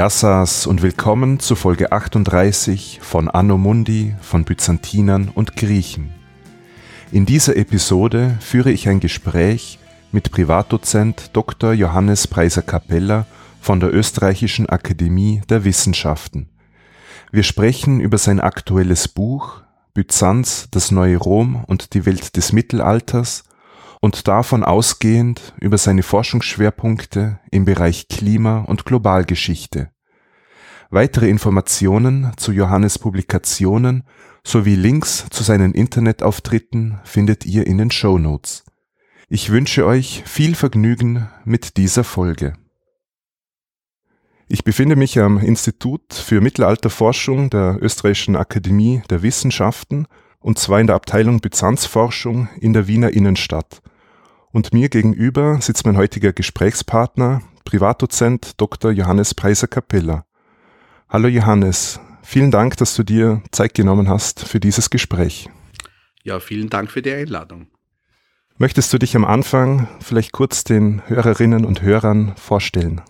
Yassas und willkommen zu Folge 38 von Anno Mundi von Byzantinern und Griechen. In dieser Episode führe ich ein Gespräch mit Privatdozent Dr. Johannes Preiser Capella von der Österreichischen Akademie der Wissenschaften. Wir sprechen über sein aktuelles Buch Byzanz, das neue Rom und die Welt des Mittelalters und davon ausgehend über seine Forschungsschwerpunkte im Bereich Klima- und Globalgeschichte. Weitere Informationen zu Johannes Publikationen sowie Links zu seinen Internetauftritten findet ihr in den Show Notes. Ich wünsche euch viel Vergnügen mit dieser Folge. Ich befinde mich am Institut für Mittelalterforschung der Österreichischen Akademie der Wissenschaften und zwar in der Abteilung Byzanzforschung in der Wiener Innenstadt. Und mir gegenüber sitzt mein heutiger Gesprächspartner, Privatdozent Dr. Johannes Preiser Capella. Hallo Johannes, vielen Dank, dass du dir Zeit genommen hast für dieses Gespräch. Ja, vielen Dank für die Einladung. Möchtest du dich am Anfang vielleicht kurz den Hörerinnen und Hörern vorstellen?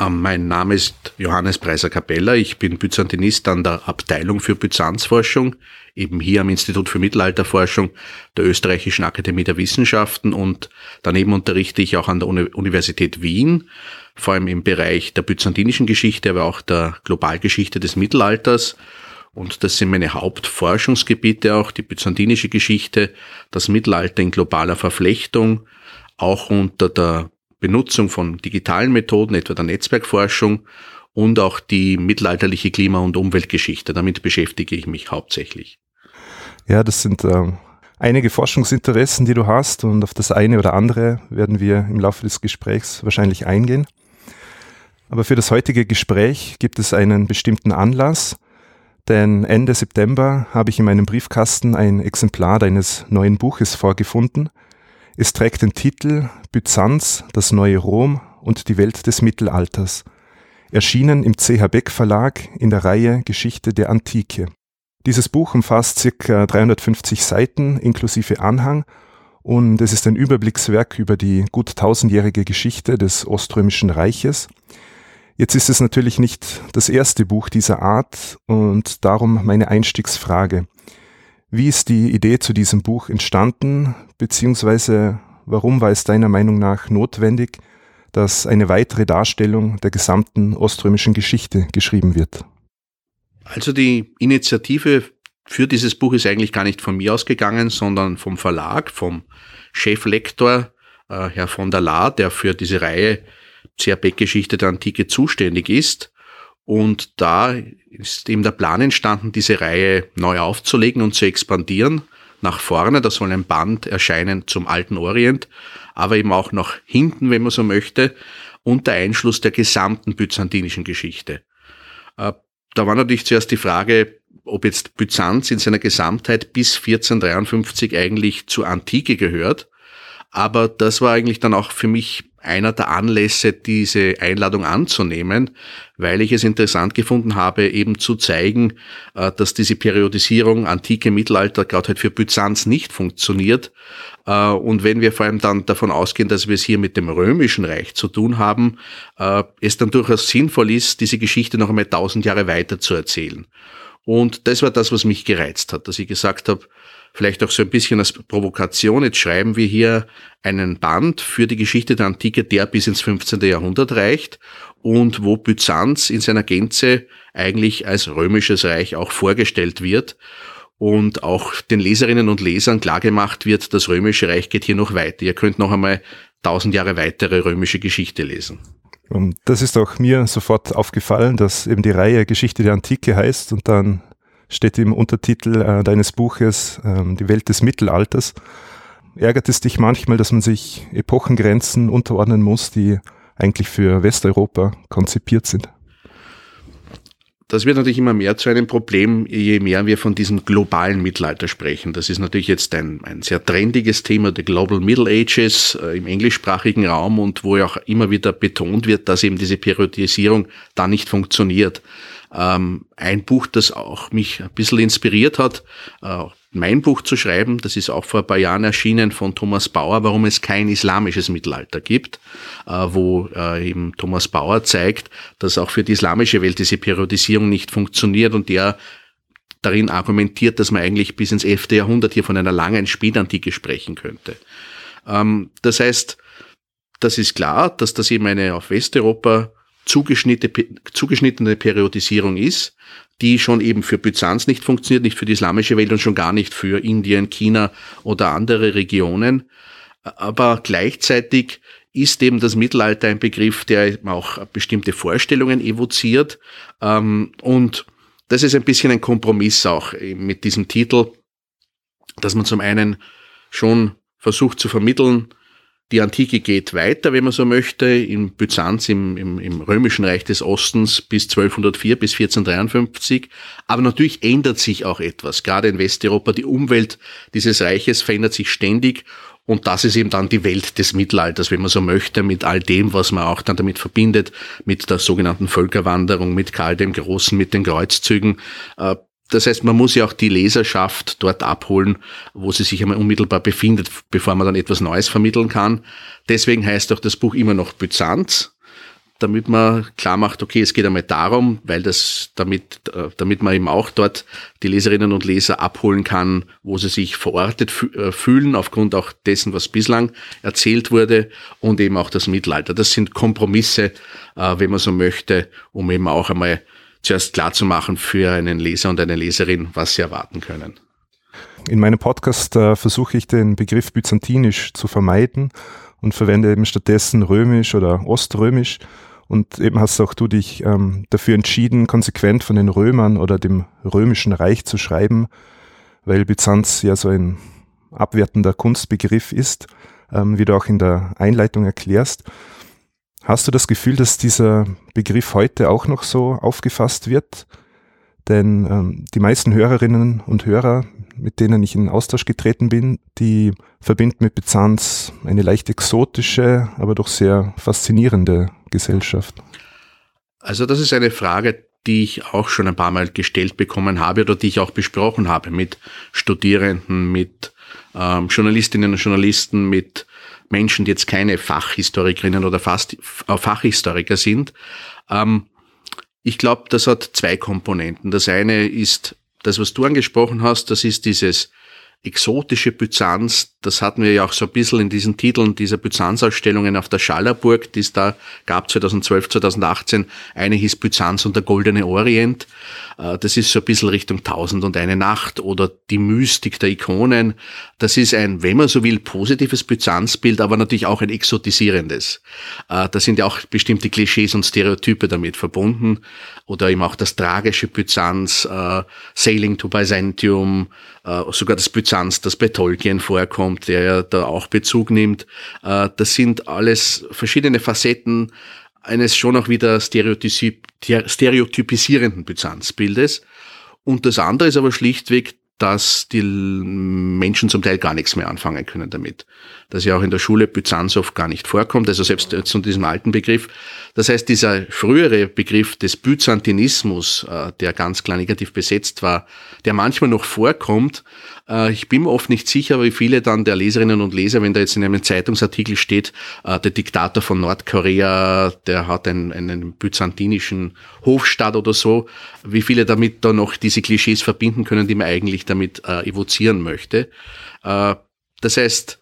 Ähm, mein Name ist Johannes Preiser Capella. Ich bin Byzantinist an der Abteilung für Byzanzforschung, eben hier am Institut für Mittelalterforschung der Österreichischen Akademie der Wissenschaften und daneben unterrichte ich auch an der Universität Wien, vor allem im Bereich der byzantinischen Geschichte, aber auch der Globalgeschichte des Mittelalters. Und das sind meine Hauptforschungsgebiete auch, die byzantinische Geschichte, das Mittelalter in globaler Verflechtung, auch unter der Benutzung von digitalen Methoden, etwa der Netzwerkforschung und auch die mittelalterliche Klima- und Umweltgeschichte. Damit beschäftige ich mich hauptsächlich. Ja, das sind äh, einige Forschungsinteressen, die du hast und auf das eine oder andere werden wir im Laufe des Gesprächs wahrscheinlich eingehen. Aber für das heutige Gespräch gibt es einen bestimmten Anlass, denn Ende September habe ich in meinem Briefkasten ein Exemplar deines neuen Buches vorgefunden – es trägt den Titel Byzanz, das neue Rom und die Welt des Mittelalters, erschienen im CH Beck Verlag in der Reihe Geschichte der Antike. Dieses Buch umfasst circa 350 Seiten inklusive Anhang und es ist ein Überblickswerk über die gut tausendjährige Geschichte des Oströmischen Reiches. Jetzt ist es natürlich nicht das erste Buch dieser Art und darum meine Einstiegsfrage. Wie ist die Idee zu diesem Buch entstanden, beziehungsweise warum war es deiner Meinung nach notwendig, dass eine weitere Darstellung der gesamten oströmischen Geschichte geschrieben wird? Also die Initiative für dieses Buch ist eigentlich gar nicht von mir ausgegangen, sondern vom Verlag, vom Cheflektor äh, Herr von der Laar, der für diese Reihe CRB-Geschichte der Antike zuständig ist. Und da ist eben der Plan entstanden, diese Reihe neu aufzulegen und zu expandieren nach vorne. Da soll ein Band erscheinen zum alten Orient, aber eben auch nach hinten, wenn man so möchte, unter Einschluss der gesamten byzantinischen Geschichte. Da war natürlich zuerst die Frage, ob jetzt Byzanz in seiner Gesamtheit bis 1453 eigentlich zur Antike gehört. Aber das war eigentlich dann auch für mich einer der Anlässe, diese Einladung anzunehmen, weil ich es interessant gefunden habe, eben zu zeigen, äh, dass diese Periodisierung Antike, Mittelalter gerade halt für Byzanz nicht funktioniert. Äh, und wenn wir vor allem dann davon ausgehen, dass wir es hier mit dem Römischen Reich zu tun haben, äh, es dann durchaus sinnvoll ist, diese Geschichte noch einmal tausend Jahre weiter zu erzählen. Und das war das, was mich gereizt hat, dass ich gesagt habe, vielleicht auch so ein bisschen als Provokation. Jetzt schreiben wir hier einen Band für die Geschichte der Antike, der bis ins 15. Jahrhundert reicht und wo Byzanz in seiner Gänze eigentlich als römisches Reich auch vorgestellt wird und auch den Leserinnen und Lesern klargemacht wird, das römische Reich geht hier noch weiter. Ihr könnt noch einmal tausend Jahre weitere römische Geschichte lesen. Und das ist auch mir sofort aufgefallen, dass eben die Reihe Geschichte der Antike heißt und dann steht im Untertitel äh, deines Buches äh, Die Welt des Mittelalters. Ärgert es dich manchmal, dass man sich Epochengrenzen unterordnen muss, die eigentlich für Westeuropa konzipiert sind? Das wird natürlich immer mehr zu einem Problem, je mehr wir von diesem globalen Mittelalter sprechen. Das ist natürlich jetzt ein, ein sehr trendiges Thema, the Global Middle Ages äh, im englischsprachigen Raum und wo ja auch immer wieder betont wird, dass eben diese Periodisierung da nicht funktioniert. Ähm, ein Buch, das auch mich ein bisschen inspiriert hat, äh, mein Buch zu schreiben. Das ist auch vor ein paar Jahren erschienen von Thomas Bauer, warum es kein islamisches Mittelalter gibt, äh, wo äh, eben Thomas Bauer zeigt, dass auch für die islamische Welt diese Periodisierung nicht funktioniert und der darin argumentiert, dass man eigentlich bis ins 11. Jahrhundert hier von einer langen Spätantike sprechen könnte. Ähm, das heißt, das ist klar, dass das eben eine auf Westeuropa zugeschnittene Periodisierung ist, die schon eben für Byzanz nicht funktioniert, nicht für die islamische Welt und schon gar nicht für Indien, China oder andere Regionen. Aber gleichzeitig ist eben das Mittelalter ein Begriff, der auch bestimmte Vorstellungen evoziert. Ähm, und das ist ein bisschen ein Kompromiss auch mit diesem Titel, dass man zum einen schon versucht zu vermitteln, die Antike geht weiter, wenn man so möchte, in Byzanz, im, im, im römischen Reich des Ostens bis 1204 bis 1453. Aber natürlich ändert sich auch etwas. Gerade in Westeuropa, die Umwelt dieses Reiches verändert sich ständig. Und das ist eben dann die Welt des Mittelalters, wenn man so möchte, mit all dem, was man auch dann damit verbindet, mit der sogenannten Völkerwanderung, mit Karl dem Großen, mit den Kreuzzügen. Das heißt, man muss ja auch die Leserschaft dort abholen, wo sie sich einmal unmittelbar befindet, bevor man dann etwas Neues vermitteln kann. Deswegen heißt auch das Buch immer noch Byzanz, damit man klar macht, okay, es geht einmal darum, weil das damit, äh, damit man eben auch dort die Leserinnen und Leser abholen kann, wo sie sich verortet äh, fühlen, aufgrund auch dessen, was bislang erzählt wurde und eben auch das Mittelalter. Das sind Kompromisse, äh, wenn man so möchte, um eben auch einmal zuerst klar zu machen für einen Leser und eine Leserin, was sie erwarten können. In meinem Podcast äh, versuche ich den Begriff byzantinisch zu vermeiden und verwende eben stattdessen römisch oder oströmisch. Und eben hast auch du dich ähm, dafür entschieden, konsequent von den Römern oder dem römischen Reich zu schreiben, weil Byzanz ja so ein abwertender Kunstbegriff ist, ähm, wie du auch in der Einleitung erklärst. Hast du das Gefühl, dass dieser Begriff heute auch noch so aufgefasst wird? Denn ähm, die meisten Hörerinnen und Hörer, mit denen ich in Austausch getreten bin, die verbinden mit Byzanz eine leicht exotische, aber doch sehr faszinierende Gesellschaft. Also das ist eine Frage, die ich auch schon ein paar Mal gestellt bekommen habe oder die ich auch besprochen habe mit Studierenden, mit ähm, Journalistinnen und Journalisten, mit Menschen, die jetzt keine Fachhistorikerinnen oder Fast, äh, Fachhistoriker sind. Ähm, ich glaube, das hat zwei Komponenten. Das eine ist das, was du angesprochen hast, das ist dieses exotische Byzanz, das hatten wir ja auch so ein bisschen in diesen Titeln dieser Byzanz-Ausstellungen auf der Schallerburg, die es da gab 2012, 2018. Eine hieß Byzanz und der Goldene Orient. Äh, das ist so ein bisschen Richtung Tausend und eine Nacht oder die Mystik der Ikonen. Das ist ein, wenn man so will, positives Byzanzbild, aber natürlich auch ein exotisierendes. Äh, da sind ja auch bestimmte Klischees und Stereotype damit verbunden. Oder eben auch das tragische Byzanz, äh, Sailing to Byzantium, sogar das Byzanz, das bei Tolkien vorkommt, der ja da auch Bezug nimmt. Das sind alles verschiedene Facetten eines schon auch wieder stereotypisierenden Byzanzbildes. Und das andere ist aber schlichtweg, dass die Menschen zum Teil gar nichts mehr anfangen können damit. Dass ja auch in der Schule Byzanz oft gar nicht vorkommt, also selbst zu diesem alten Begriff. Das heißt, dieser frühere Begriff des Byzantinismus, äh, der ganz klar negativ besetzt war, der manchmal noch vorkommt, äh, ich bin mir oft nicht sicher, wie viele dann der Leserinnen und Leser, wenn da jetzt in einem Zeitungsartikel steht, äh, der Diktator von Nordkorea, der hat einen, einen byzantinischen Hofstaat oder so, wie viele damit da noch diese Klischees verbinden können, die man eigentlich damit evozieren möchte. das heißt,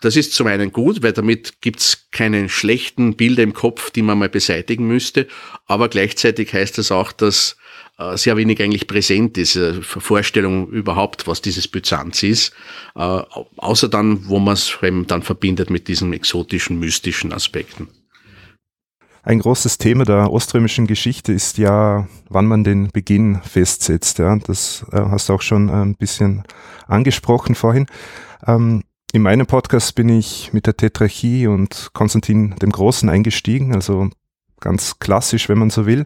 das ist zum einen gut, weil damit gibt's keine schlechten Bilder im Kopf, die man mal beseitigen müsste. Aber gleichzeitig heißt das auch, dass äh, sehr wenig eigentlich präsent ist, äh, Vorstellung überhaupt, was dieses Byzanz ist, äh, außer dann, wo man es dann verbindet mit diesen exotischen, mystischen Aspekten. Ein großes Thema der oströmischen Geschichte ist ja, wann man den Beginn festsetzt. Ja, das hast du auch schon ein bisschen angesprochen vorhin. Ähm, in meinem Podcast bin ich mit der Tetrarchie und Konstantin dem Großen eingestiegen, also ganz klassisch, wenn man so will.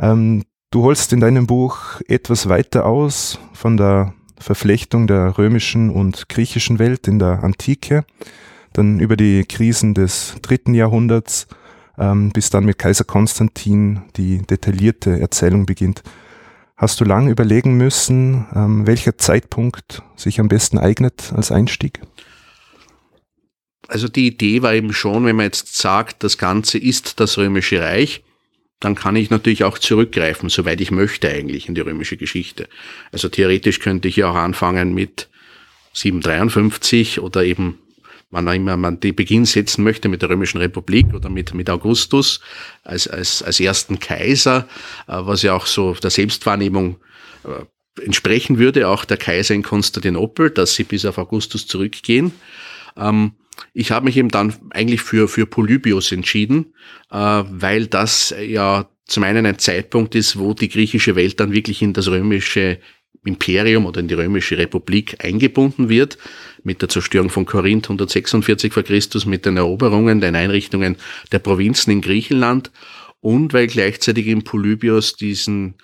Ähm, Du holst in deinem Buch etwas weiter aus von der Verflechtung der römischen und griechischen Welt in der Antike, dann über die Krisen des dritten Jahrhunderts, ähm, bis dann mit Kaiser Konstantin die detaillierte Erzählung beginnt. Hast du lange überlegen müssen, ähm, welcher Zeitpunkt sich am besten eignet als Einstieg? Also die Idee war eben schon, wenn man jetzt sagt, das Ganze ist das Römische Reich, dann kann ich natürlich auch zurückgreifen, soweit ich möchte eigentlich in die römische Geschichte. Also theoretisch könnte ich ja auch anfangen mit 753 oder eben wann immer man die Beginn setzen möchte mit der Römischen Republik oder mit, mit Augustus als, als, als ersten Kaiser, äh, was ja auch so der Selbstwahrnehmung äh, entsprechen würde, auch der Kaiser in Konstantinopel, dass sie bis auf Augustus zurückgehen. Ähm, ich habe mich eben dann eigentlich für, für Polybius entschieden, äh, weil das ja zum einen ein Zeitpunkt ist, wo die griechische Welt dann wirklich in das römische Imperium oder in die römische Republik eingebunden wird, mit der Zerstörung von Korinth 146 vor Christus, mit den Eroberungen, den Einrichtungen der Provinzen in Griechenland und weil gleichzeitig in Polybios diesen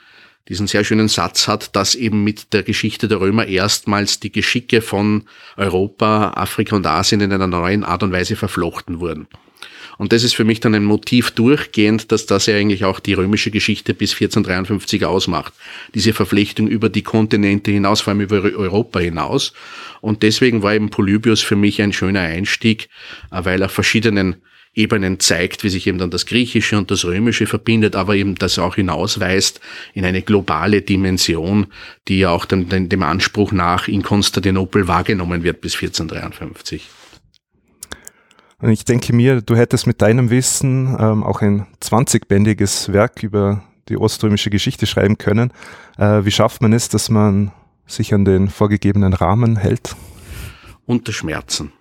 diesen sehr schönen Satz hat, dass eben mit der Geschichte der Römer erstmals die Geschicke von Europa, Afrika und Asien in einer neuen Art und Weise verflochten wurden. Und das ist für mich dann ein Motiv durchgehend, dass das ja eigentlich auch die römische Geschichte bis 1453 ausmacht. Diese Verflechtung über die Kontinente hinaus, vor allem über Europa hinaus. Und deswegen war eben Polybius für mich ein schöner Einstieg, äh, weil er verschiedenen Ebenen zeigt, wie sich eben dann das Griechische und das Römische verbindet, aber eben das auch hinausweist in eine globale Dimension, die ja auch dem, dem Anspruch nach in Konstantinopel wahrgenommen wird bis 1453. Und ich denke mir, du hättest mit deinem Wissen ähm, auch ein 20-bändiges Werk über die oströmische Geschichte schreiben können. Äh, wie schafft man es, dass man sich an den vorgegebenen Rahmen hält? Unter Schmerzen.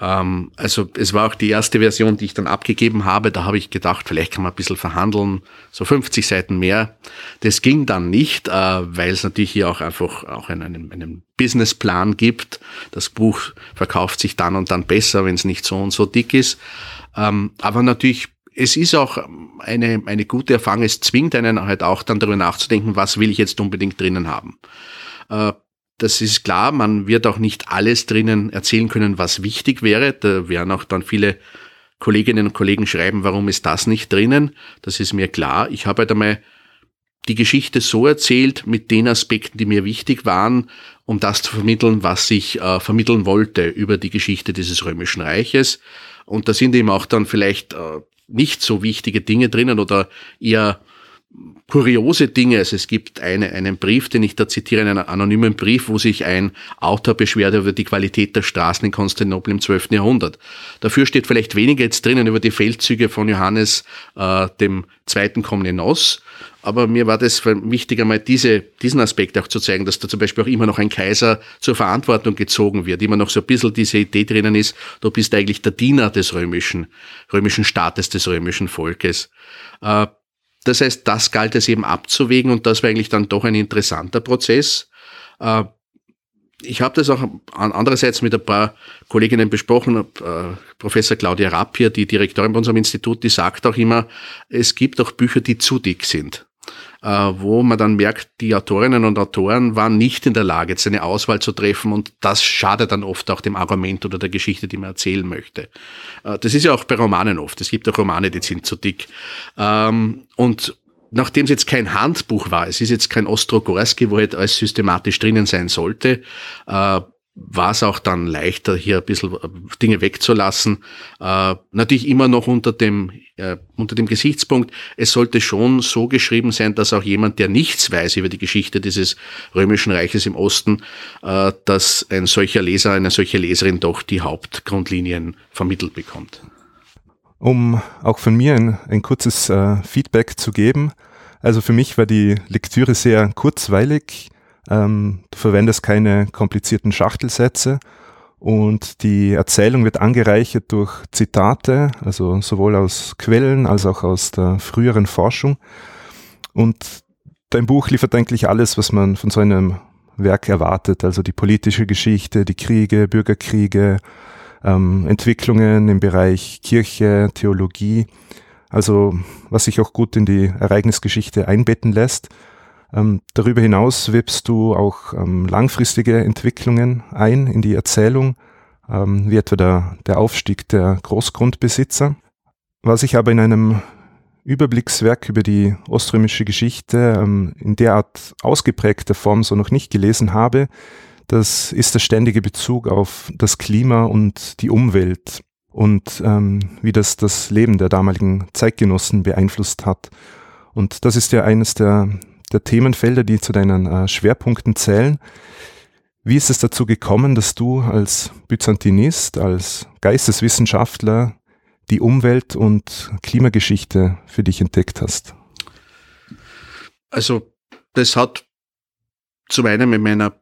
Ähm, also es war auch die erste Version, die ich dann abgegeben habe. Da habe ich gedacht, vielleicht kann man ein bisschen verhandeln, so 50 Seiten mehr. Das ging dann nicht, äh, weil es natürlich hier auch einfach auch einen, einen Businessplan gibt. Das Buch verkauft sich dann und dann besser, wenn es nicht so und so dick ist. Ähm, aber natürlich es ist auch eine, eine gute Erfahrung, es zwingt einen halt auch dann darüber nachzudenken, was will ich jetzt unbedingt drinnen haben. Äh, das ist klar, man wird auch nicht alles drinnen erzählen können, was wichtig wäre. Da werden auch dann viele Kolleginnen und Kollegen schreiben, warum ist das nicht drinnen. Das ist mir klar. Ich habe halt einmal die Geschichte so erzählt mit den Aspekten, die mir wichtig waren, um das zu vermitteln, was ich äh, vermitteln wollte über die Geschichte dieses Römischen Reiches. Und da sind eben auch dann vielleicht äh, nicht so wichtige Dinge drinnen oder eher kuriose Dinge. Also es gibt eine, einen Brief, den ich da zitiere, einen anonymen Brief, wo sich ein Autor beschwert über die Qualität der Straßen in Konstantinopel im 12. Jahrhundert. Dafür steht vielleicht weniger jetzt drinnen über die Feldzüge von Johannes äh, dem zweiten Komnenos. Aber mir war das wichtig, einmal diese, diesen Aspekt auch zu zeigen, dass da zum Beispiel auch immer noch ein Kaiser zur Verantwortung gezogen wird, immer noch so ein bisschen diese Idee drinnen ist, du bist eigentlich der Diener des römischen, römischen Staates, des römischen Volkes. Äh, das heißt, das galt es eben abzuwägen und das war eigentlich dann doch ein interessanter Prozess. Äh, ich habe das auch andererseits mit ein paar Kolleginnen besprochen. Äh, Professor Claudia Rappier, die Direktorin bei unserem Institut, die sagt auch immer, es gibt auch Bücher, die zu dick sind. Äh, wo man dann merkt, die Autorinnen und Autoren waren nicht in der Lage, jetzt eine Auswahl zu treffen und das schadet dann oft auch dem Argument oder der Geschichte, die man erzählen möchte. Äh, das ist ja auch bei Romanen oft. Es gibt auch Romane, die sind zu dick. Ähm, und nachdem es jetzt kein Handbuch war, es ist jetzt kein Ostrogorski, wo halt alles systematisch drinnen sein sollte, äh, war es auch dann leichter, hier ein bisschen äh, Dinge wegzulassen. Äh, natürlich immer noch unter dem, äh, unter dem Gesichtspunkt, es sollte schon so geschrieben sein, dass auch jemand, der nichts weiß über die Geschichte dieses römischen Reiches im Osten, dass ein solcher Leser, eine solche Leserin doch die Hauptgrundlinien vermittelt bekommt. Um auch von mir ein, ein kurzes Feedback zu geben. Also für mich war die Lektüre sehr kurzweilig ähm, du verwendest keine komplizierten Schachtelsätze und die Erzählung wird angereichert durch Zitate, also sowohl aus Quellen als auch aus der früheren Forschung. Und dein Buch liefert eigentlich alles, was man von so einem Werk erwartet, also die politische Geschichte, die Kriege, Bürgerkriege, ähm, Entwicklungen im Bereich Kirche, Theologie, also was sich auch gut in die Ereignisgeschichte einbetten lässt. Ähm, darüber hinaus wirbst du auch ähm, langfristige Entwicklungen ein in die Erzählung, ähm, wie etwa der, der Aufstieg der Großgrundbesitzer. Was ich aber in einem Überblickswerk über die oströmische Geschichte ähm, in derart ausgeprägter Form so noch nicht gelesen habe, das ist der ständige Bezug auf das Klima und die Umwelt und ähm, wie das das Leben der damaligen Zeitgenossen beeinflusst hat. Und das ist ja eines der, der Themenfelder, die zu deinen äh, Schwerpunkten zählen. Wie ist es dazu gekommen, dass du als Byzantinist, als Geisteswissenschaftler die Umwelt- und Klimageschichte für dich entdeckt hast? Also das hat zum einen mit meiner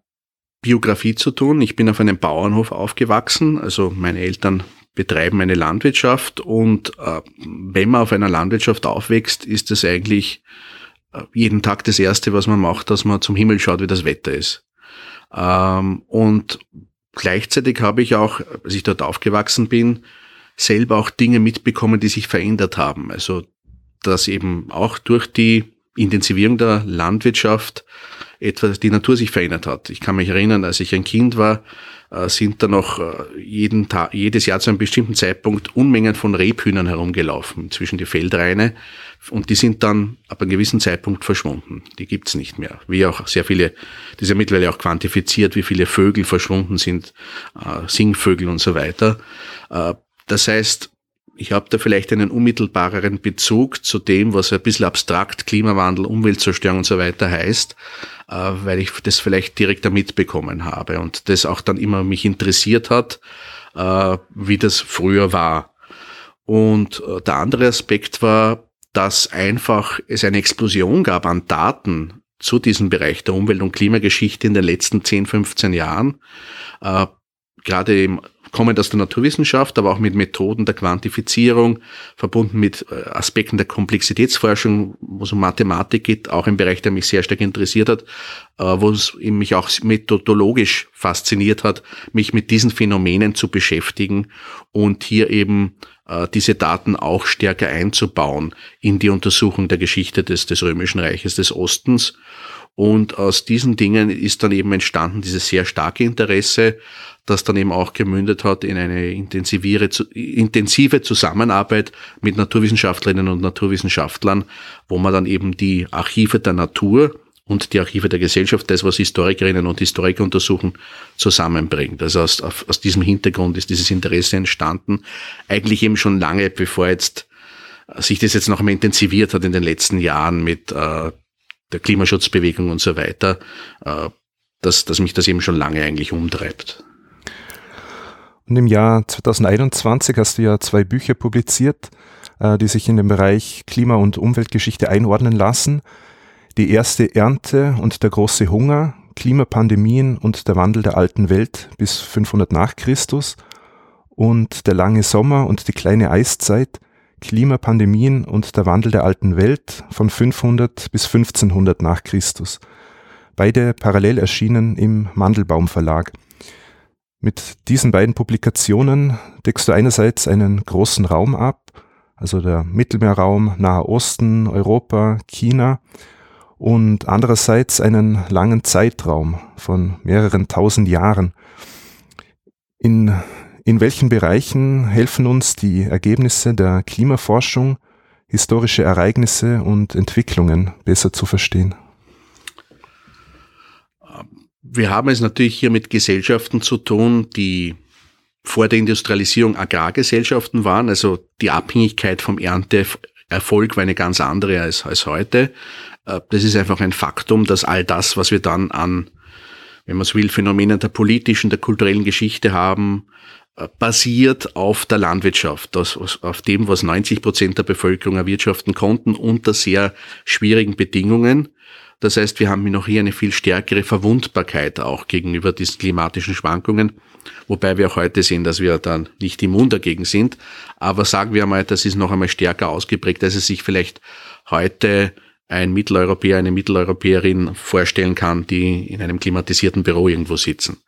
Biografie zu tun. Ich bin auf einem Bauernhof aufgewachsen, also meine Eltern betreiben eine Landwirtschaft und äh, wenn man auf einer Landwirtschaft aufwächst, ist das eigentlich jeden Tag das Erste, was man macht, dass man zum Himmel schaut, wie das Wetter ist. Ähm, und gleichzeitig habe ich auch, als ich dort aufgewachsen bin, selber auch Dinge mitbekommen, die sich verändert haben. Also, dass eben auch durch die Intensivierung der Landwirtschaft etwas die Natur sich verändert hat. Ich kann mich erinnern, als ich ein Kind war, äh, sind da noch äh, jeden Tag, jedes Jahr zu einem bestimmten Zeitpunkt Unmengen von Rebhühnern herumgelaufen zwischen die Feldreine und die sind dann ab einem gewissen Zeitpunkt verschwunden. Die gibt's nicht mehr. Wie auch sehr viele, das ist ja mittlerweile auch quantifiziert, wie viele Vögel verschwunden sind, äh, Singvögel und so weiter. Das heißt, ich habe da vielleicht einen unmittelbareren Bezug zu dem, was ein bisschen abstrakt Klimawandel, Umweltzerstörung und so weiter heißt, äh, weil ich das vielleicht direkt da mitbekommen habe und das auch dann immer mich interessiert hat, äh, wie das früher war. Und äh, der andere Aspekt war, dass einfach es eine Explosion gab an Daten zu diesem Bereich der Umwelt- und Klimageschichte in den letzten 10, 15 Jahren. Gerade im kommend aus der Naturwissenschaft, aber auch mit Methoden der Quantifizierung, verbunden mit äh, Aspekten der Komplexitätsforschung, wo es um Mathematik geht, auch ein Bereich, der mich sehr stark interessiert hat, äh, wo es mich auch methodologisch fasziniert hat, mich mit diesen Phänomenen zu beschäftigen und hier eben äh, diese Daten auch stärker einzubauen in die Untersuchung der Geschichte des, des Römischen Reiches des Ostens. Und aus diesen Dingen ist dann eben entstanden dieses sehr starke Interesse das dann eben auch gemündet hat in eine intensive Zusammenarbeit mit Naturwissenschaftlerinnen und Naturwissenschaftlern, wo man dann eben die Archive der Natur und die Archive der Gesellschaft, das, was Historikerinnen und Historiker untersuchen, zusammenbringt. Also aus, aus diesem Hintergrund ist dieses Interesse entstanden, eigentlich eben schon lange, bevor jetzt sich das jetzt noch einmal intensiviert hat in den letzten Jahren mit äh, der Klimaschutzbewegung und so weiter, äh, dass, dass mich das eben schon lange eigentlich umtreibt. Und im Jahr 2021 hast du ja zwei Bücher publiziert, äh, die sich in den Bereich Klima- und Umweltgeschichte einordnen lassen. Die erste Ernte und der große Hunger, Klimapandemien und der Wandel der alten Welt bis 500 nach Christus und der lange Sommer und die kleine Eiszeit, Klimapandemien und der Wandel der alten Welt von 500 bis 1500 nach Christus. Beide parallel erschienen im Mandelbaum Verlag. Mit diesen beiden Publikationen deckst du einerseits einen großen Raum ab, also der Mittelmeerraum, Nahe Osten, Europa, China, und andererseits einen langen Zeitraum von mehreren tausend Jahren. In, in welchen Bereichen helfen uns die Ergebnisse der Klimaforschung, historische Ereignisse und Entwicklungen besser zu verstehen? Wir haben es natürlich hier mit Gesellschaften zu tun, die vor der Industrialisierung Agrargesellschaften waren. Also die Abhängigkeit vom Ernteerfolg war eine ganz andere als, als heute. Äh, das ist einfach ein Faktum, dass all das, was wir dann an, wenn man so will, Phänomenen der politischen, der kulturellen Geschichte haben, äh, basiert auf der Landwirtschaft, auf dem, was 90 Prozent der Bevölkerung erwirtschaften konnten, unter sehr schwierigen Bedingungen. Das heißt, wir haben noch hier eine viel stärkere Verwundbarkeit auch gegenüber diesen klimatischen Schwankungen, wobei wir auch heute sehen, dass wir dann nicht immun dagegen sind. Aber sagen wir einmal, das ist noch einmal stärker ausgeprägt, als es sich vielleicht heute ein Mitteleuropäer, eine Mitteleuropäerin vorstellen kann, die in einem klimatisierten Büro irgendwo sitzen.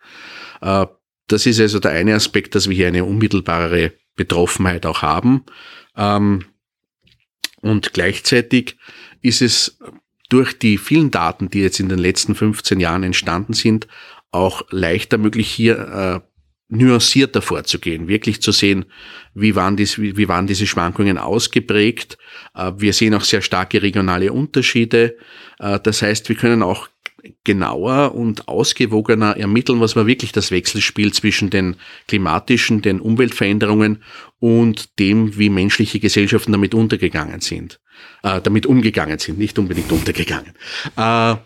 Äh, das ist also der eine Aspekt, dass wir hier eine unmittelbarere Betroffenheit auch haben. Ähm, und gleichzeitig ist es durch die vielen Daten, die jetzt in den letzten 15 Jahren entstanden sind, auch leichter möglich hier nuancierter vorzugehen, wirklich zu sehen, wie waren, dies, wie, wie waren diese Schwankungen ausgeprägt. Äh, wir sehen auch sehr starke regionale Unterschiede. Äh, das heißt, wir können auch genauer und ausgewogener ermitteln, was war wirklich das Wechselspiel zwischen den klimatischen, den Umweltveränderungen und dem, wie menschliche Gesellschaften damit untergegangen sind, äh, damit umgegangen sind, nicht unbedingt untergegangen. Äh,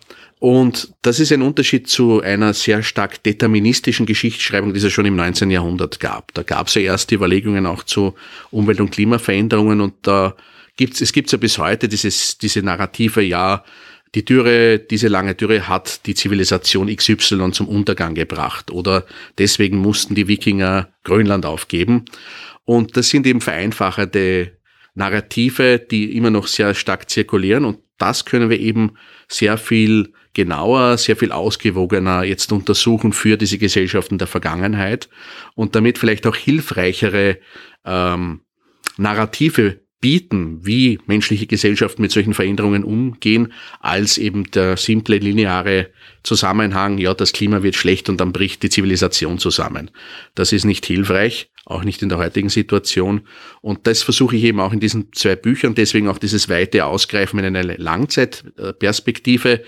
und das ist ein Unterschied zu einer sehr stark deterministischen Geschichtsschreibung, die es ja schon im 19. Jahrhundert gab. Da gab es ja erste Überlegungen auch zu Umwelt- und Klimaveränderungen und da gibt's, es gibt ja bis heute dieses, diese Narrative, ja, die Dürre, diese lange Dürre hat die Zivilisation XY zum Untergang gebracht oder deswegen mussten die Wikinger Grönland aufgeben. Und das sind eben vereinfachende Narrative, die immer noch sehr stark zirkulieren und das können wir eben sehr viel genauer, sehr viel ausgewogener jetzt untersuchen für diese Gesellschaften der Vergangenheit und damit vielleicht auch hilfreichere ähm, Narrative bieten, wie menschliche Gesellschaften mit solchen Veränderungen umgehen, als eben der simple lineare Zusammenhang, ja, das Klima wird schlecht und dann bricht die Zivilisation zusammen. Das ist nicht hilfreich, auch nicht in der heutigen Situation. Und das versuche ich eben auch in diesen zwei Büchern, deswegen auch dieses weite Ausgreifen in eine Langzeitperspektive,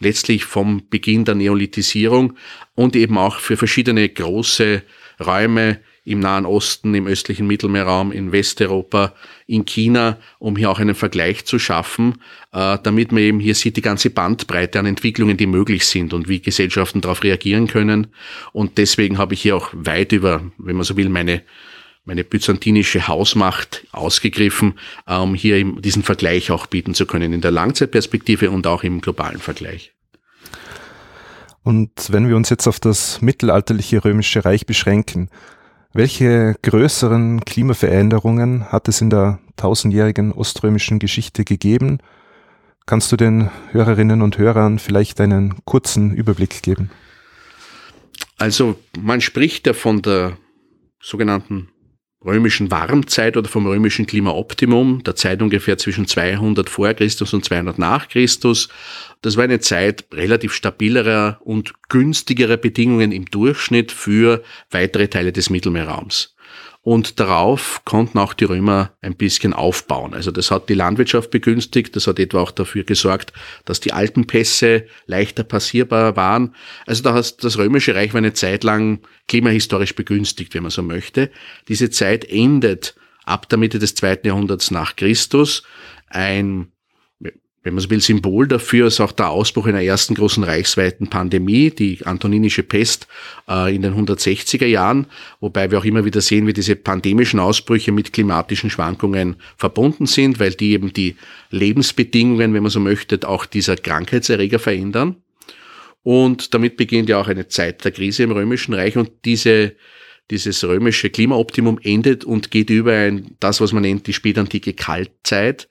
letztlich vom Beginn der Neolithisierung und eben auch für verschiedene große Räume im Nahen Osten, im östlichen Mittelmeerraum, in Westeuropa, in China, um hier auch einen Vergleich zu schaffen, äh, damit man eben hier sieht die ganze Bandbreite an Entwicklungen, die möglich sind und wie Gesellschaften darauf reagieren können. Und deswegen habe ich hier auch weit über, wenn man so will, meine meine byzantinische Hausmacht ausgegriffen, um hier diesen Vergleich auch bieten zu können in der Langzeitperspektive und auch im globalen Vergleich. Und wenn wir uns jetzt auf das mittelalterliche römische Reich beschränken, welche größeren Klimaveränderungen hat es in der tausendjährigen oströmischen Geschichte gegeben? Kannst du den Hörerinnen und Hörern vielleicht einen kurzen Überblick geben? Also man spricht ja von der sogenannten römischen Warmzeit oder vom römischen Klimaoptimum, der Zeit ungefähr zwischen 200 vor Christus und 200 nach Christus. Das war eine Zeit relativ stabilerer und günstigerer Bedingungen im Durchschnitt für weitere Teile des Mittelmeerraums. Und darauf konnten auch die Römer ein bisschen aufbauen. Also das hat die Landwirtschaft begünstigt, das hat etwa auch dafür gesorgt, dass die Alpenpässe leichter passierbar waren. Also da hat das Römische Reich war eine Zeit lang klimahistorisch begünstigt, wenn man so möchte. Diese Zeit endet ab der Mitte des zweiten Jahrhunderts nach Christus. Ein wenn man so will, Symbol dafür ist auch der Ausbruch einer ersten großen reichsweiten Pandemie, die antoninische Pest äh, in den 160er Jahren, wobei wir auch immer wieder sehen, wie diese pandemischen Ausbrüche mit klimatischen Schwankungen verbunden sind, weil die eben die Lebensbedingungen, wenn man so möchte, auch dieser Krankheitserreger verändern. Und damit beginnt ja auch eine Zeit der Krise im Römischen Reich und diese dieses römische Klimaoptimum endet und geht über in das, was man nennt die spätantike Kaltzeit,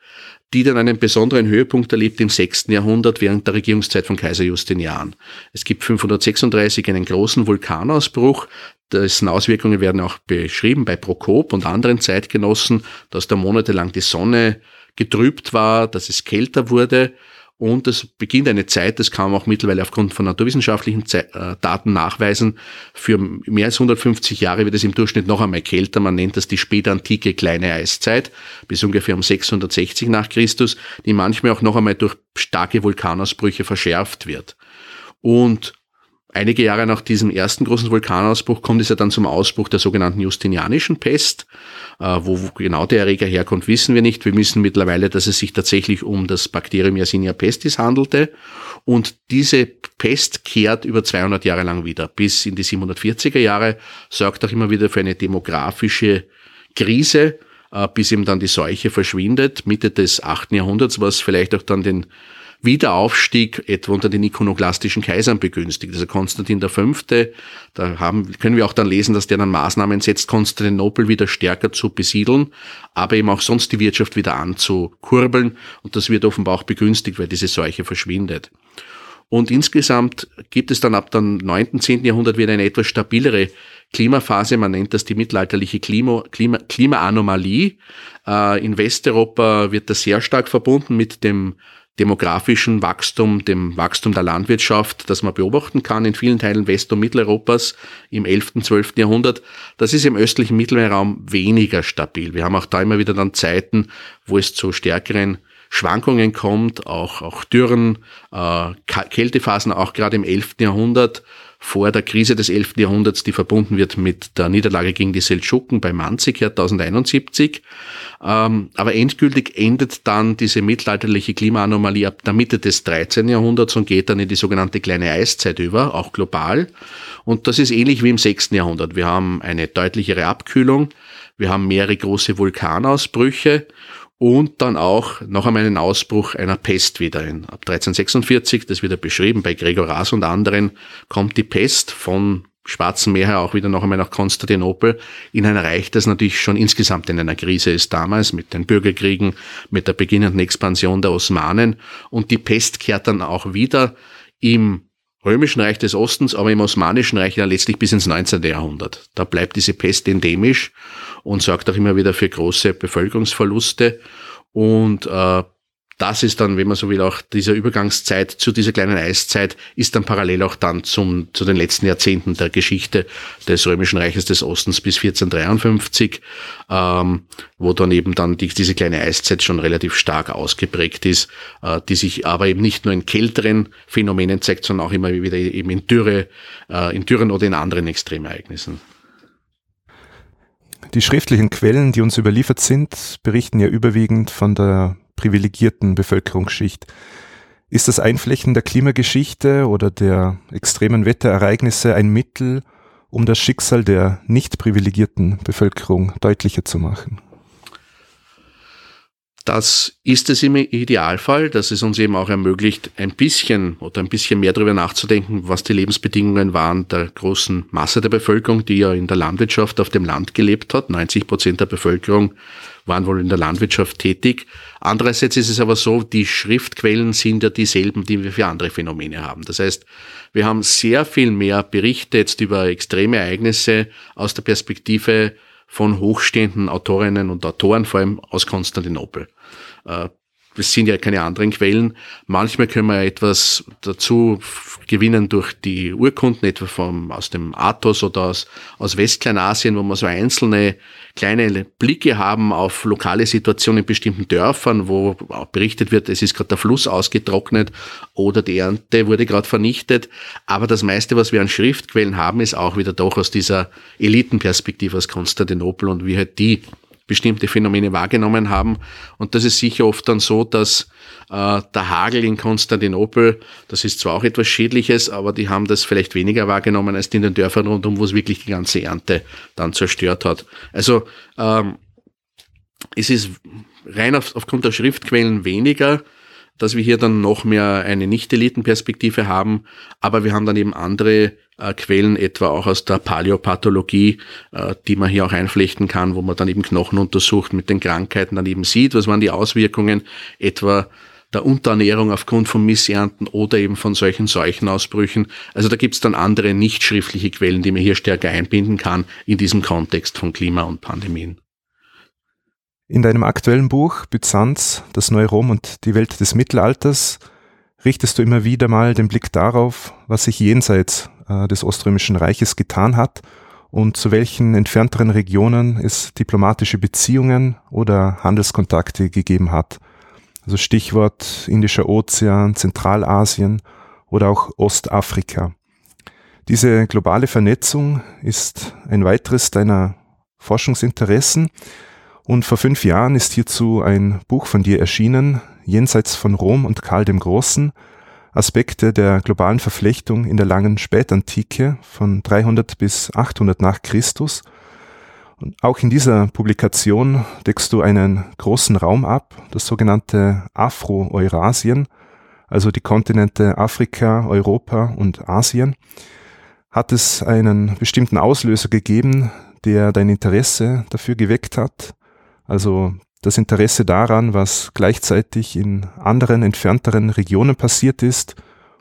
die dann einen besonderen Höhepunkt erlebt im 6. Jahrhundert während der Regierungszeit von Kaiser Justinian. Es gibt 536 einen großen Vulkanausbruch, dessen Auswirkungen werden auch beschrieben bei Prokop und anderen Zeitgenossen, dass da monatelang die Sonne getrübt war, dass es kälter wurde und es beginnt eine Zeit, das kann man auch mittlerweile aufgrund von naturwissenschaftlichen äh, Daten nachweisen, für mehr als 150 Jahre wird es im Durchschnitt noch einmal kälter. Man nennt das die spätantike kleine Eiszeit, bis ungefähr um 660 nach Christus, die manchmal auch noch einmal durch starke Vulkanausbrüche verschärft wird. Und einige Jahre nach diesem ersten großen Vulkanausbruch kommt es ja dann zum Ausbruch der sogenannten Justinianischen Pest. Äh, wo genau der Erreger herkommt, wissen wir nicht. Wir wissen mittlerweile, dass es sich tatsächlich um das Bakterium Yersinia pestis handelte. Und diese Pest kehrt über 200 Jahre lang wieder. Bis in die 740er Jahre sorgt auch immer wieder für eine demografische Krise, äh, bis eben dann die Seuche verschwindet. Mitte des 8. Jahrhunderts, was vielleicht auch dann den Wiederaufstieg etwa unter den ikonoklastischen Kaisern begünstigt. Also Konstantin V., da haben, können wir auch dann lesen, dass der dann Maßnahmen setzt, Konstantinopel wieder stärker zu besiedeln, aber eben auch sonst die Wirtschaft wieder anzukurbeln. Und das wird offenbar auch begünstigt, weil diese Seuche verschwindet. Und insgesamt gibt es dann ab dem 9., 10. Jahrhundert wieder eine etwas stabilere Klimaphase. Man nennt das die mittelalterliche Klima, Klima, Klimaanomalie. Äh, in Westeuropa wird das sehr stark verbunden mit dem demografischen Wachstum, dem Wachstum der Landwirtschaft, das man beobachten kann in vielen Teilen West- und Mitteleuropas im 11., 12. Jahrhundert, das ist im östlichen Mittelmeerraum weniger stabil. Wir haben auch da immer wieder dann Zeiten, wo es zu stärkeren Schwankungen kommt, auch, auch Dürren, äh, Kältephasen, auch gerade im 11. Jahrhundert, vor der Krise des 11. Jahrhunderts, die verbunden wird mit der Niederlage gegen die Seldschuken bei Manzig 1071. Ähm, aber endgültig endet dann diese mittelalterliche Klimaanomalie ab der Mitte des 13. Jahrhunderts und geht dann in die sogenannte kleine Eiszeit über, auch global. Und das ist ähnlich wie im 6. Jahrhundert. Wir haben eine deutlichere Abkühlung, wir haben mehrere große Vulkanausbrüche und dann auch noch einmal einen Ausbruch einer Pest wieder. In, ab 1346, das wird ja beschrieben bei Gregor Ras und anderen, kommt die Pest von Schwarzen Meer her auch wieder noch einmal nach Konstantinopel in ein Reich, das natürlich schon insgesamt in einer Krise ist damals mit den Bürgerkriegen, mit der beginnenden Expansion der Osmanen und die Pest kehrt dann auch wieder im Römischen Reich des Ostens, aber im Osmanischen Reich ja letztlich bis ins 19. Jahrhundert. Da bleibt diese Pest endemisch und sorgt auch immer wieder für große Bevölkerungsverluste. Und äh, das ist dann, wenn man so will, auch dieser Übergangszeit zu dieser kleinen Eiszeit ist dann parallel auch dann zum, zu den letzten Jahrzehnten der Geschichte des Römischen Reiches des Ostens bis 1453, ähm, wo dann eben dann die, diese kleine Eiszeit schon relativ stark ausgeprägt ist, äh, die sich aber eben nicht nur in kälteren Phänomenen zeigt, sondern auch immer wieder eben in Dürre, äh, in Dürren oder in anderen Extremereignissen. Die schriftlichen Quellen, die uns überliefert sind, berichten ja überwiegend von der privilegierten Bevölkerungsschicht. Ist das Einflechten der Klimageschichte oder der extremen Wetterereignisse ein Mittel, um das Schicksal der nicht privilegierten Bevölkerung deutlicher zu machen? Das ist es im Idealfall, dass es uns eben auch ermöglicht, ein bisschen oder ein bisschen mehr darüber nachzudenken, was die Lebensbedingungen waren der großen Masse der Bevölkerung, die ja in der Landwirtschaft auf dem Land gelebt hat. 90 Prozent der Bevölkerung waren wohl in der Landwirtschaft tätig. Andererseits ist es aber so, die Schriftquellen sind ja dieselben, die wir für andere Phänomene haben. Das heißt, wir haben sehr viel mehr Berichte jetzt über extreme Ereignisse aus der Perspektive von hochstehenden Autorinnen und Autoren, vor allem aus Konstantinopel. Äh, es sind ja keine anderen Quellen. Manchmal können wir etwas dazu gewinnen durch die Urkunden, etwa vom, aus dem Athos oder aus, aus Westkleinasien, wo man so einzelne kleine Blicke haben auf lokale Situationen in bestimmten Dörfern, wo berichtet wird, es ist gerade der Fluss ausgetrocknet oder die Ernte wurde gerade vernichtet. Aber das meiste, was wir an Schriftquellen haben, ist auch wieder doch aus dieser Elitenperspektive aus Konstantinopel und wie halt die bestimmte Phänomene wahrgenommen haben. Und das ist sicher oft dann so, dass äh, der Hagel in Konstantinopel, das ist zwar auch etwas Schädliches, aber die haben das vielleicht weniger wahrgenommen als in den Dörfern rundum, wo es wirklich die ganze Ernte dann zerstört hat. Also ähm, es ist rein auf, aufgrund der Schriftquellen weniger, dass wir hier dann noch mehr eine Nicht-Eliten-Perspektive haben, aber wir haben dann eben andere äh, Quellen, etwa auch aus der Paläopathologie, äh, die man hier auch einflechten kann, wo man dann eben Knochen untersucht, mit den Krankheiten dann eben sieht, was waren die Auswirkungen etwa der Unterernährung aufgrund von Missernten oder eben von solchen Seuchenausbrüchen. Also da gibt's dann andere nicht schriftliche Quellen, die man hier stärker einbinden kann in diesem Kontext von Klima und Pandemien. In deinem aktuellen Buch Byzanz, das neue Rom und die Welt des Mittelalters richtest du immer wieder mal den Blick darauf, was sich jenseits äh, des Oströmischen Reiches getan hat und zu welchen entfernteren Regionen es diplomatische Beziehungen oder Handelskontakte gegeben hat. Also Stichwort Indischer Ozean, Zentralasien oder auch Ostafrika. Diese globale Vernetzung ist ein weiteres deiner Forschungsinteressen und vor fünf Jahren ist hierzu ein Buch von dir erschienen, Jenseits von Rom und Karl dem Großen, Aspekte der globalen Verflechtung in der langen Spätantike von 300 bis 800 nach Christus. Und auch in dieser Publikation deckst du einen großen Raum ab, das sogenannte Afro-Eurasien, also die Kontinente Afrika, Europa und Asien. Hat es einen bestimmten Auslöser gegeben, der dein Interesse dafür geweckt hat? Also das Interesse daran, was gleichzeitig in anderen entfernteren Regionen passiert ist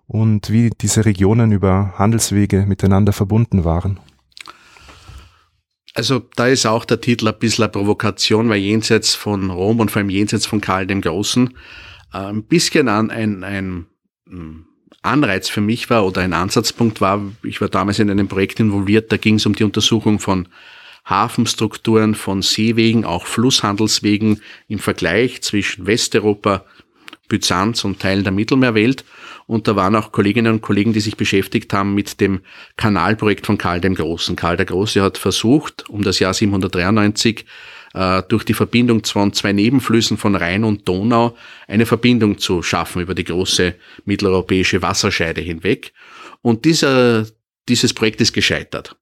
und wie diese Regionen über Handelswege miteinander verbunden waren. Also da ist auch der Titel ein bisschen eine Provokation, weil jenseits von Rom und vor allem jenseits von Karl dem Großen äh, ein bisschen an ein, ein hm, Anreiz für mich war oder ein Ansatzpunkt war, ich war damals in einem Projekt involviert, da ging es um die Untersuchung von Hafenstrukturen, von Seewegen, auch Flusshandelswegen im Vergleich zwischen Westeuropa, Byzanz und Teilen der Mittelmeerwelt. Und da waren auch Kolleginnen und Kollegen, die sich beschäftigt haben mit dem Kanalprojekt von Karl dem Großen. Karl der Große hat versucht, um das Jahr 793 äh, durch die Verbindung von zwei Nebenflüssen von Rhein und Donau eine Verbindung zu schaffen über die große mitteleuropäische Wasserscheide hinweg. Und dieser, dieses Projekt ist gescheitert.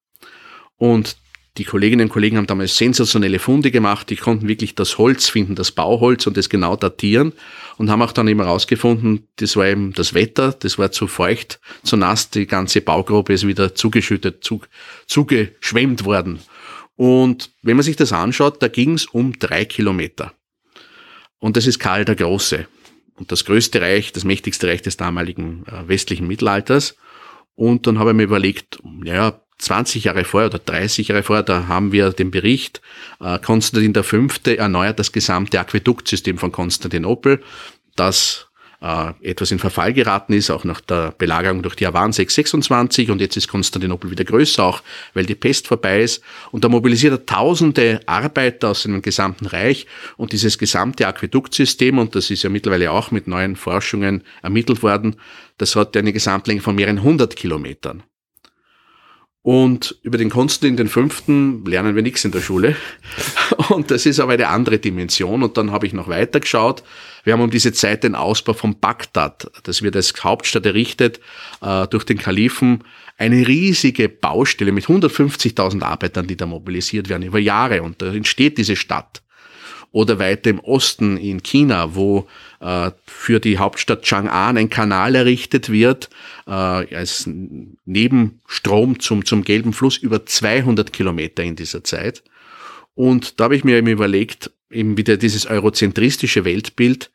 Und die Kolleginnen und Kollegen haben damals sensationelle Funde gemacht. Die konnten wirklich das Holz finden, das Bauholz und das genau datieren und haben auch dann eben herausgefunden, das war eben das Wetter, das war zu feucht, zu nass, die ganze Baugrube ist wieder zugeschüttet, zu, zugeschwemmt worden. Und wenn man sich das anschaut, da ging es um drei Kilometer. Und das ist Karl der Große. Und das größte Reich, das mächtigste Reich des damaligen äh, westlichen Mittelalters. Und dann habe ich mir überlegt, ja, 20 Jahre vorher oder 30 Jahre vorher, da haben wir den Bericht, äh, Konstantin V. erneuert das gesamte Aquäduktsystem von Konstantinopel, das äh, etwas in Verfall geraten ist, auch nach der Belagerung durch die Awan 626 und jetzt ist Konstantinopel wieder größer, auch weil die Pest vorbei ist. Und da mobilisiert er tausende Arbeiter aus seinem gesamten Reich und dieses gesamte Aquäduktsystem, und das ist ja mittlerweile auch mit neuen Forschungen ermittelt worden, das hat eine Gesamtlänge von mehreren hundert Kilometern. Und über den Konstantin den Fünften lernen wir nichts in der Schule. Und das ist aber eine andere Dimension. Und dann habe ich noch weiter geschaut. Wir haben um diese Zeit den Ausbau von Bagdad, das wird als Hauptstadt errichtet, äh, durch den Kalifen. Eine riesige Baustelle mit 150.000 Arbeitern, die da mobilisiert werden über Jahre. Und da entsteht diese Stadt oder weiter im Osten in China, wo äh, für die Hauptstadt Chang'an ein Kanal errichtet wird, äh, als Nebenstrom zum, zum Gelben Fluss über 200 Kilometer in dieser Zeit. Und da habe ich mir eben überlegt, eben wieder dieses eurozentristische Weltbild,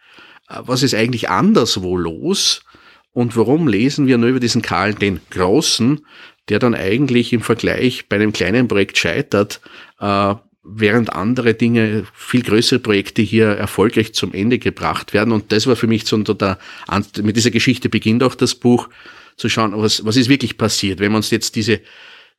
äh, was ist eigentlich anderswo los? Und warum lesen wir nur über diesen Karl den Großen, der dann eigentlich im Vergleich bei einem kleinen Projekt scheitert, äh, während andere Dinge, viel größere Projekte hier erfolgreich zum Ende gebracht werden. Und das war für mich so unter der, mit dieser Geschichte beginnt auch das Buch, zu schauen, was, was ist wirklich passiert. Wenn wir uns jetzt diese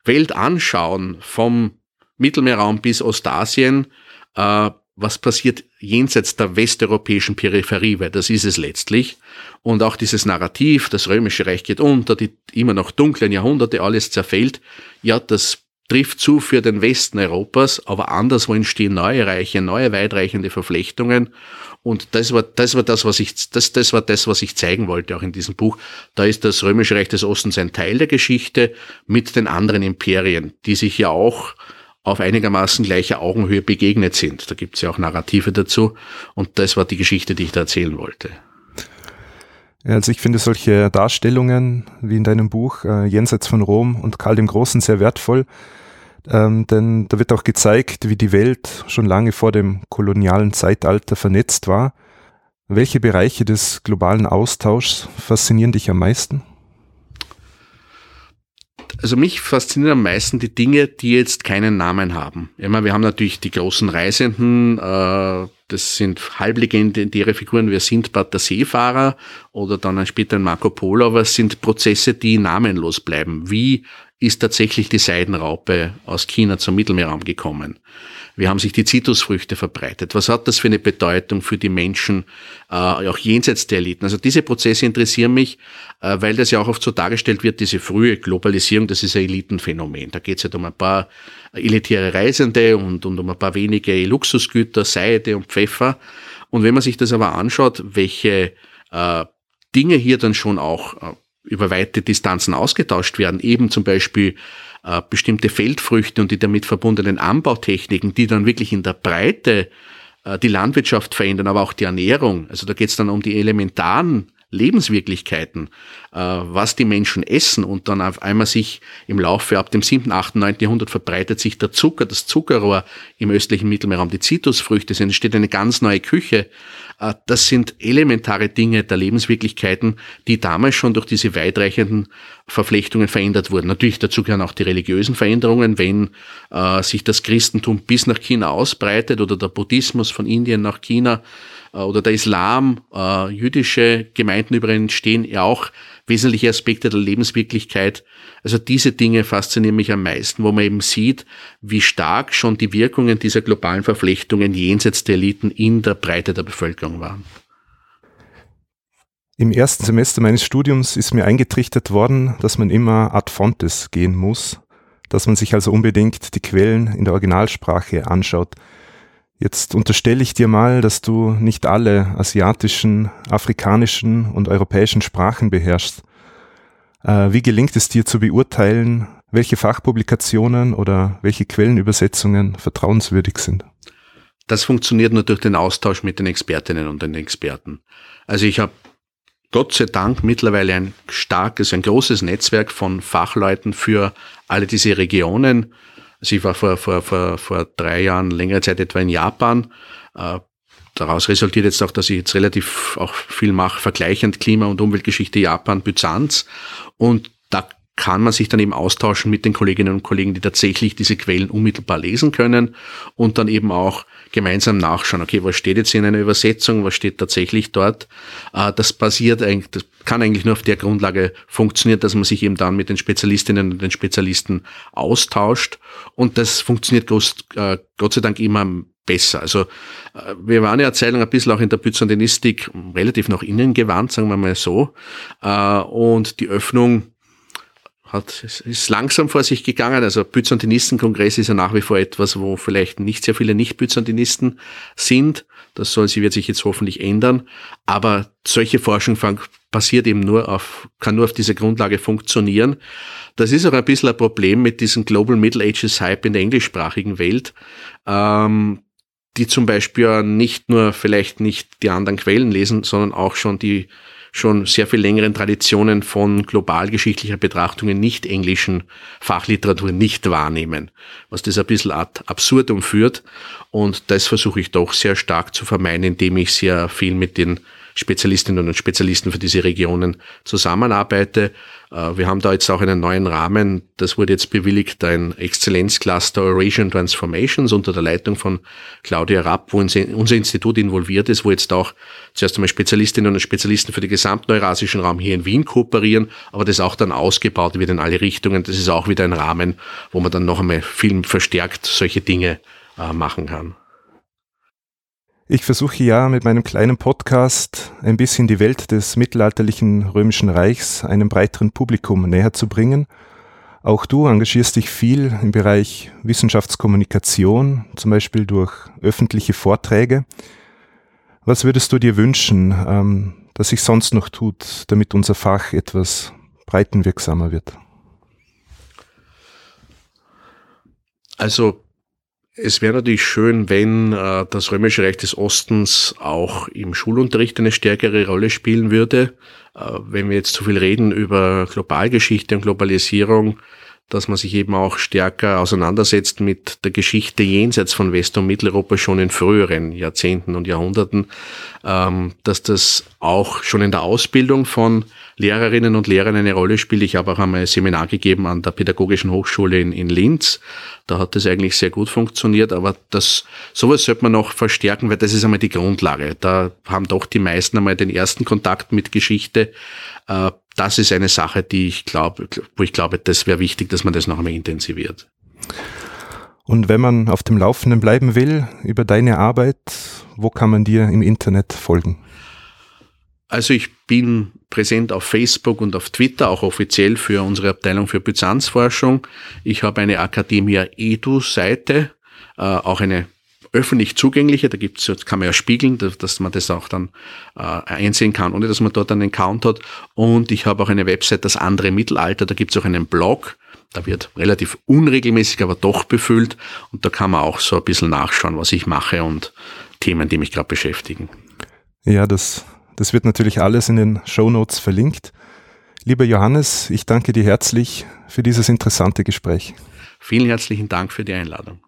Welt anschauen, vom Mittelmeerraum bis Ostasien, äh, was passiert jenseits der westeuropäischen Peripherie, weil das ist es letztlich. Und auch dieses Narrativ, das Römische Reich geht unter, die immer noch dunklen Jahrhunderte, alles zerfällt, ja, das trifft zu für den Westen Europas, aber anderswo entstehen neue Reiche, neue weitreichende Verflechtungen. Und das war, das war das, was ich, das, das war das, was ich zeigen wollte, auch in diesem Buch. Da ist das Römische Reich des Ostens ein Teil der Geschichte mit den anderen Imperien, die sich ja auch auf einigermaßen gleicher Augenhöhe begegnet sind. Da gibt es ja auch Narrative dazu. Und das war die Geschichte, die ich da erzählen wollte. Also ich finde solche Darstellungen wie in deinem Buch äh, Jenseits von Rom und Karl dem Großen sehr wertvoll, ähm, denn da wird auch gezeigt, wie die Welt schon lange vor dem kolonialen Zeitalter vernetzt war. Welche Bereiche des globalen Austauschs faszinieren dich am meisten? Also mich faszinieren am meisten die Dinge, die jetzt keinen Namen haben. Immer, wir haben natürlich die großen Reisenden, äh, das sind halblegendäre Figuren wie Sindbad der Seefahrer oder dann später ein Marco Polo, aber es sind Prozesse, die namenlos bleiben. Wie ist tatsächlich die Seidenraupe aus China zum Mittelmeerraum gekommen? Wie haben sich die Zitrusfrüchte verbreitet? Was hat das für eine Bedeutung für die Menschen, äh, auch jenseits der Eliten? Also diese Prozesse interessieren mich, äh, weil das ja auch oft so dargestellt wird, diese frühe Globalisierung, das ist ein Elitenphänomen. Da geht es halt um ein paar elitäre Reisende und, und um ein paar wenige Luxusgüter, Seide und Pfeffer. Und wenn man sich das aber anschaut, welche äh, Dinge hier dann schon auch äh, über weite Distanzen ausgetauscht werden, eben zum Beispiel äh, bestimmte Feldfrüchte und die damit verbundenen Anbautechniken, die dann wirklich in der Breite äh, die Landwirtschaft verändern, aber auch die Ernährung. Also da geht es dann um die elementaren Lebenswirklichkeiten, äh, was die Menschen essen und dann auf einmal sich im Laufe ab dem 7., 8., 9. Jahrhundert verbreitet sich der Zucker, das Zuckerrohr im östlichen Mittelmeerraum, die Zitrusfrüchte, es entsteht eine ganz neue Küche. Äh, das sind elementare Dinge der Lebenswirklichkeiten, die damals schon durch diese weitreichenden Verflechtungen verändert wurden. Natürlich dazu gehören auch die religiösen Veränderungen, wenn äh, sich das Christentum bis nach China ausbreitet oder der Buddhismus von Indien nach China äh, oder der Islam, äh, jüdische Gemeinden überall entstehen, ja auch wesentliche Aspekte der Lebenswirklichkeit. Also diese Dinge faszinieren mich am meisten, wo man eben sieht, wie stark schon die Wirkungen dieser globalen Verflechtungen jenseits der Eliten in der Breite der Bevölkerung waren. Im ersten Semester meines Studiums ist mir eingetrichtert worden, dass man immer ad fontes gehen muss, dass man sich also unbedingt die Quellen in der Originalsprache anschaut. Jetzt unterstelle ich dir mal, dass du nicht alle asiatischen, afrikanischen und europäischen Sprachen beherrschst. Äh, wie gelingt es dir zu beurteilen, welche Fachpublikationen oder welche Quellenübersetzungen vertrauenswürdig sind? Das funktioniert nur durch den Austausch mit den Expertinnen und den Experten. Also ich habe Gott sei Dank mittlerweile ein starkes, ein großes Netzwerk von Fachleuten für alle diese Regionen. Also ich war vor, vor, vor, vor drei Jahren längere Zeit etwa in Japan. Äh, daraus resultiert jetzt auch, dass ich jetzt relativ auch viel mache, vergleichend Klima- und Umweltgeschichte Japan, Byzanz. Und da kann man sich dann eben austauschen mit den Kolleginnen und Kollegen, die tatsächlich diese Quellen unmittelbar lesen können und dann eben auch gemeinsam nachschauen, okay, was steht jetzt in einer Übersetzung, was steht tatsächlich dort. Äh, das basiert eigentlich, das kann eigentlich nur auf der Grundlage funktionieren, dass man sich eben dann mit den Spezialistinnen und den Spezialisten austauscht. Und das funktioniert äh, Gott sei Dank immer besser. Also äh, wir waren ja Erzählung ein bisschen auch in der Byzantinistik relativ nach innen gewandt, sagen wir mal so. Und die Öffnung hat, ist langsam vor sich gegangen. Also Byzantinistenkongress ist ja nach wie vor etwas, wo vielleicht nicht sehr viele Nicht-Byzantinisten sind. Das soll sie wird sich jetzt hoffentlich ändern. Aber solche Forschung passiert eben nur auf, kann nur auf dieser Grundlage funktionieren. Das ist auch ein bisschen ein Problem mit diesem Global Middle Ages Hype in der englischsprachigen Welt. Ähm, die zum Beispiel nicht nur vielleicht nicht die anderen Quellen lesen, sondern auch schon die schon sehr viel längeren Traditionen von globalgeschichtlicher Betrachtungen nicht englischen Fachliteratur nicht wahrnehmen, was das ein bisschen ad absurdum führt. Und das versuche ich doch sehr stark zu vermeiden, indem ich sehr viel mit den Spezialistinnen und Spezialisten für diese Regionen zusammenarbeite. Äh, wir haben da jetzt auch einen neuen Rahmen. Das wurde jetzt bewilligt, ein Exzellenzcluster Eurasian Transformations unter der Leitung von Claudia Rapp, wo unser Institut involviert ist, wo jetzt auch zuerst einmal Spezialistinnen und Spezialisten für den gesamten eurasischen Raum hier in Wien kooperieren, aber das auch dann ausgebaut wird in alle Richtungen. Das ist auch wieder ein Rahmen, wo man dann noch einmal viel verstärkt solche Dinge äh, machen kann. Ich versuche ja mit meinem kleinen Podcast ein bisschen die Welt des mittelalterlichen römischen Reichs einem breiteren Publikum näher zu bringen. Auch du engagierst dich viel im Bereich Wissenschaftskommunikation, zum Beispiel durch öffentliche Vorträge. Was würdest du dir wünschen, ähm, dass sich sonst noch tut, damit unser Fach etwas breitenwirksamer wird? Also es wäre natürlich schön, wenn äh, das Römische Reich des Ostens auch im Schulunterricht eine stärkere Rolle spielen würde. Äh, wenn wir jetzt zu viel reden über Globalgeschichte und Globalisierung, dass man sich eben auch stärker auseinandersetzt mit der Geschichte jenseits von West- und Mitteleuropa schon in früheren Jahrzehnten und Jahrhunderten, ähm, dass das auch schon in der Ausbildung von Lehrerinnen und Lehrern eine Rolle spielt. Ich habe auch einmal ein Seminar gegeben an der Pädagogischen Hochschule in, in Linz. Da hat das eigentlich sehr gut funktioniert, aber das, sowas sollte man noch verstärken, weil das ist einmal die Grundlage. Da haben doch die meisten einmal den ersten Kontakt mit Geschichte. Äh, das ist eine Sache, die ich glaube, wo ich glaube, das wäre wichtig, dass man das noch einmal intensiviert. Und wenn man auf dem Laufenden bleiben will über deine Arbeit, wo kann man dir im Internet folgen? Also ich bin präsent auf Facebook und auf Twitter, auch offiziell für unsere Abteilung für Byzanzforschung. Ich habe eine Academia Edu-Seite, äh, auch eine öffentlich zugängliche, da gibt's, kann man ja spiegeln, dass man das auch dann äh, einsehen kann, ohne dass man dort einen Account hat. Und ich habe auch eine Website, das andere Mittelalter, da gibt's auch einen Blog, da wird relativ unregelmäßig, aber doch befüllt. Und da kann man auch so ein bisschen nachschauen, was ich mache und Themen, die mich gerade beschäftigen. Ja, das das wird natürlich alles in den Show Notes verlinkt. Lieber Johannes, ich danke dir herzlich für dieses interessante Gespräch. Vielen herzlichen Dank für die Einladung.